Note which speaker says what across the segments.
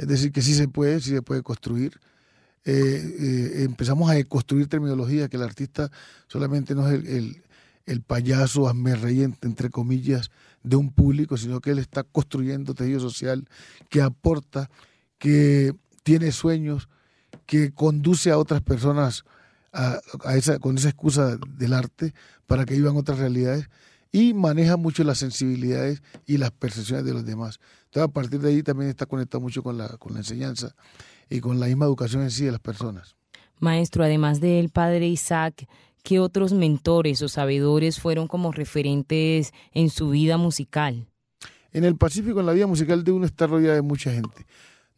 Speaker 1: Es decir, que sí se puede, sí se puede construir. Eh, eh, empezamos a construir terminología, que el artista solamente no es el, payaso, hazme entre comillas, de un público, sino que él está construyendo tejido social que aporta, que tiene sueños, que conduce a otras personas con esa excusa del arte para que vivan otras realidades y maneja mucho las sensibilidades y las percepciones de los demás. Entonces, a partir de ahí también está conectado mucho con la, con la enseñanza y con la misma educación en sí de las personas.
Speaker 2: Maestro, además del padre Isaac, ¿qué otros mentores o sabedores fueron como referentes en su vida musical?
Speaker 1: En el Pacífico, en la vida musical de uno está rodeado de mucha gente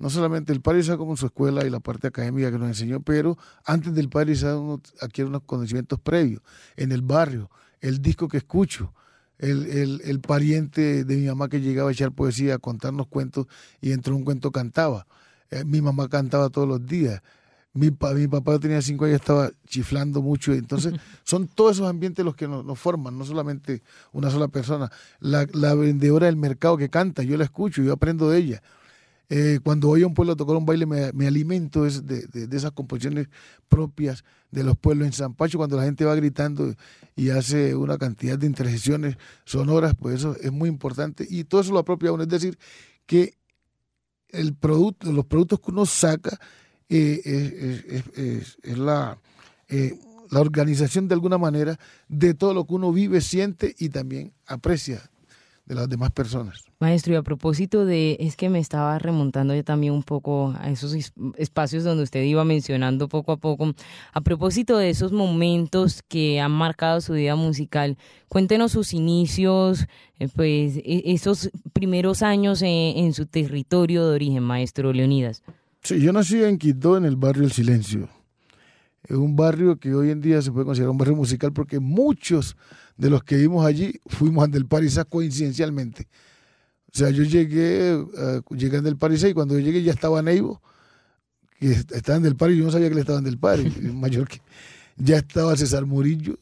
Speaker 1: no solamente el Padre Isaac como su escuela y la parte académica que nos enseñó, pero antes del Padre Isaac uno adquiere unos conocimientos previos. En el barrio, el disco que escucho, el, el, pariente de mi mamá que llegaba a echar poesía, a contarnos cuentos y entre un cuento cantaba. Eh, mi mamá cantaba todos los días. Mi, mi papá tenía cinco años, estaba chiflando mucho. Entonces, son todos esos ambientes los que nos, nos forman, no solamente una sola persona. La, la vendedora del mercado que canta, yo la escucho, yo aprendo de ella eh, cuando voy a un pueblo a tocar un baile, me, alimento de, esas composiciones propias de los pueblos. En San Pacho, cuando la gente va gritando y hace una cantidad de interjecciones sonoras, pues eso es muy importante. Y todo eso lo apropia uno. Es decir, que el producto, los productos que uno saca eh, es, eh, la organización de alguna manera de todo lo que uno vive, siente y también aprecia de las demás personas.
Speaker 2: Maestro, y a propósito de, es que me estaba remontando yo también un poco a esos espacios donde usted iba mencionando poco a poco, a propósito de esos momentos que han marcado su vida musical, cuéntenos sus inicios, eh, pues e, esos primeros años en, su territorio de origen, maestro Leonidas.
Speaker 1: Sí, yo nací en Quito, en el barrio El Silencio. Es un barrio que hoy en día se puede considerar un barrio musical porque muchos de los que vimos allí fuimos del Parisá coincidencialmente. O sea, yo llegué, uh, llegué del Parisá y cuando yo llegué ya estaba Neivo, que estaban del París, yo no sabía que le estaban del París, mayor que ya estaba César Murillo,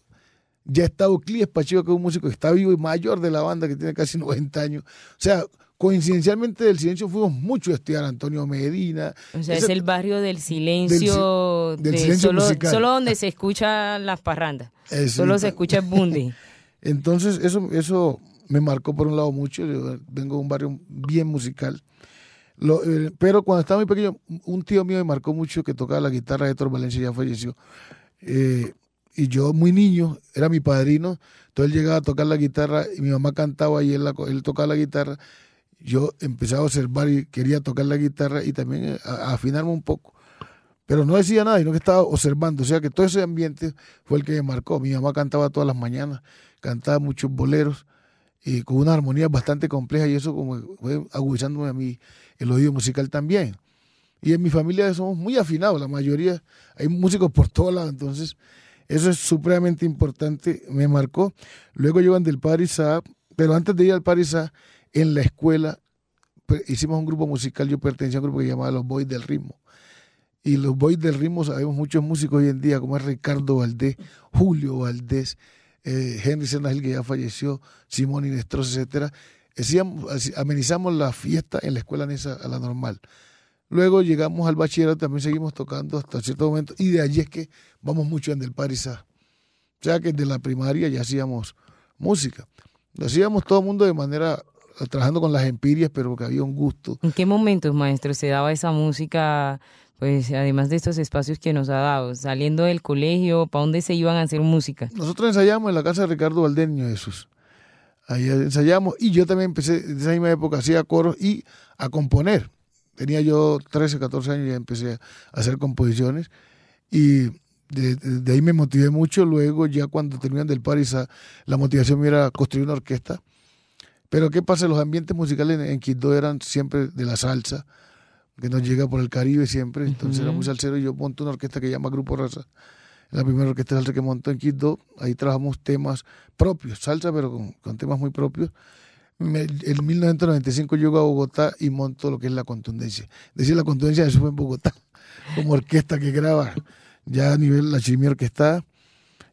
Speaker 1: ya estaba Clíes Pacheco, que es un músico que está vivo y mayor de la banda, que tiene casi 90 años. O sea, coincidencialmente del silencio fuimos mucho a estudiar Antonio Medina.
Speaker 2: O sea, es el barrio del silencio, del, silencio solo, solo, donde se escuchan las parrandas. solo se escucha el bundi.
Speaker 1: Entonces, eso, eso me marcó por un lado mucho. Yo vengo de un barrio bien musical. Eh, pero cuando estaba muy pequeño, un tío mío me marcó mucho que tocaba la guitarra, Héctor Valencia ya falleció. Eh, y yo muy niño, era mi padrino, entonces él llegaba a tocar la guitarra y mi mamá cantaba y él, él tocaba la guitarra yo empecé a observar y quería tocar la guitarra y también eh, a, afinarme un poco. Pero no decía nada, sino que estaba observando. O sea que todo ese ambiente fue el que me marcó. Mi mamá cantaba todas las mañanas, cantaba muchos boleros y con una armonía bastante compleja y eso como fue agudizándome a mí el oído musical también. Y en mi familia somos muy afinados, la mayoría, hay músicos por todos lados, entonces eso es supremamente importante, me marcó. Luego llevan del Paris pero antes de ir al Paris en la escuela hicimos un grupo musical, yo pertenecía a un grupo que llamaba Los Boys del Ritmo. Y los Boys del Ritmo, sabemos muchos músicos hoy en día, como es Ricardo Valdés, Julio Valdés, eh, Henry Senagil, que ya falleció, Simón Inestros, etcétera. amenizamos la fiesta en la escuela Nesa a la normal. Luego llegamos al bachillerato, también seguimos tocando hasta cierto momento, y de allí es que vamos mucho en el Parisá. O sea que desde la primaria ya hacíamos música. Lo hacíamos todo el mundo de manera trabajando con las empirias, pero que había un gusto.
Speaker 2: ¿En qué momentos, maestro, se daba esa música, pues además de estos espacios que nos ha dado? Saliendo del colegio, ¿para dónde se iban a hacer música?
Speaker 1: Nosotros ensayamos en la casa de Ricardo Valdeño Jesús. Ahí ensayamos y yo también empecé, en esa misma época, hacía coros y a componer. Tenía yo 13, 14 años y ya empecé a hacer composiciones y de, ahí me motivé mucho. Luego, ya cuando terminan del París, la motivación era construir una orquesta pero ¿qué pasa? Los ambientes musicales en, Quito eran siempre de la salsa, que nos llega por el Caribe siempre. Entonces era muy salsero y yo monto una orquesta que se llama Grupo Raza. La primera orquesta salsa que montó en Quito. Ahí trabajamos temas propios, salsa, pero con, temas muy propios. En 1995 llego a Bogotá y monto lo que es la contundencia. Decir la contundencia, eso fue en Bogotá, como orquesta que graba ya a nivel la chimia orquestada.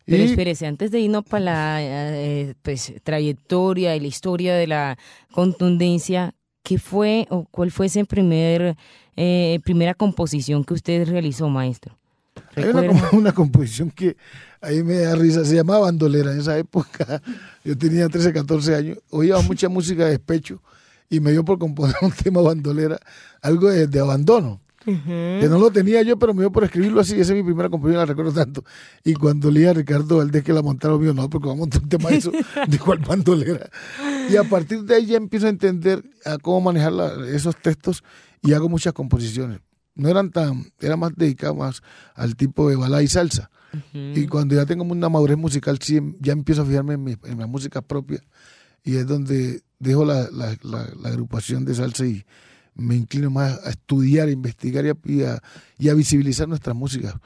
Speaker 2: Pero espérese, antes de irnos para la eh, pues, trayectoria y la historia de la contundencia, ¿qué fue o cuál fue esa primer, eh, primera composición que usted realizó, maestro?
Speaker 1: Hay una, una, composición que ahí me da risa, se llamaba Bandolera en esa época. Yo tenía 13, 14 años, oía mucha música de despecho y me dio por componer un tema bandolera, algo de, abandono. Que no lo tenía yo, pero me dio por escribirlo así. Esa es mi primera composición, la recuerdo tanto. Y cuando leía a Ricardo Valdés que la montaron, mío, no, porque vamos a montar un tema de eso, de cuál bandolera. Y a partir de ahí ya empiezo a entender a cómo manejar esos textos y hago muchas composiciones. No eran tan, era más dedicado más al tipo de balada y salsa. Y cuando ya tengo una madurez musical, sí, ya empiezo a fijarme en, mi, en la música propia. Y es donde dejo la, la, la, agrupación de salsa y me inclino más a estudiar, a investigar y a, y a, visibilizar nuestra música.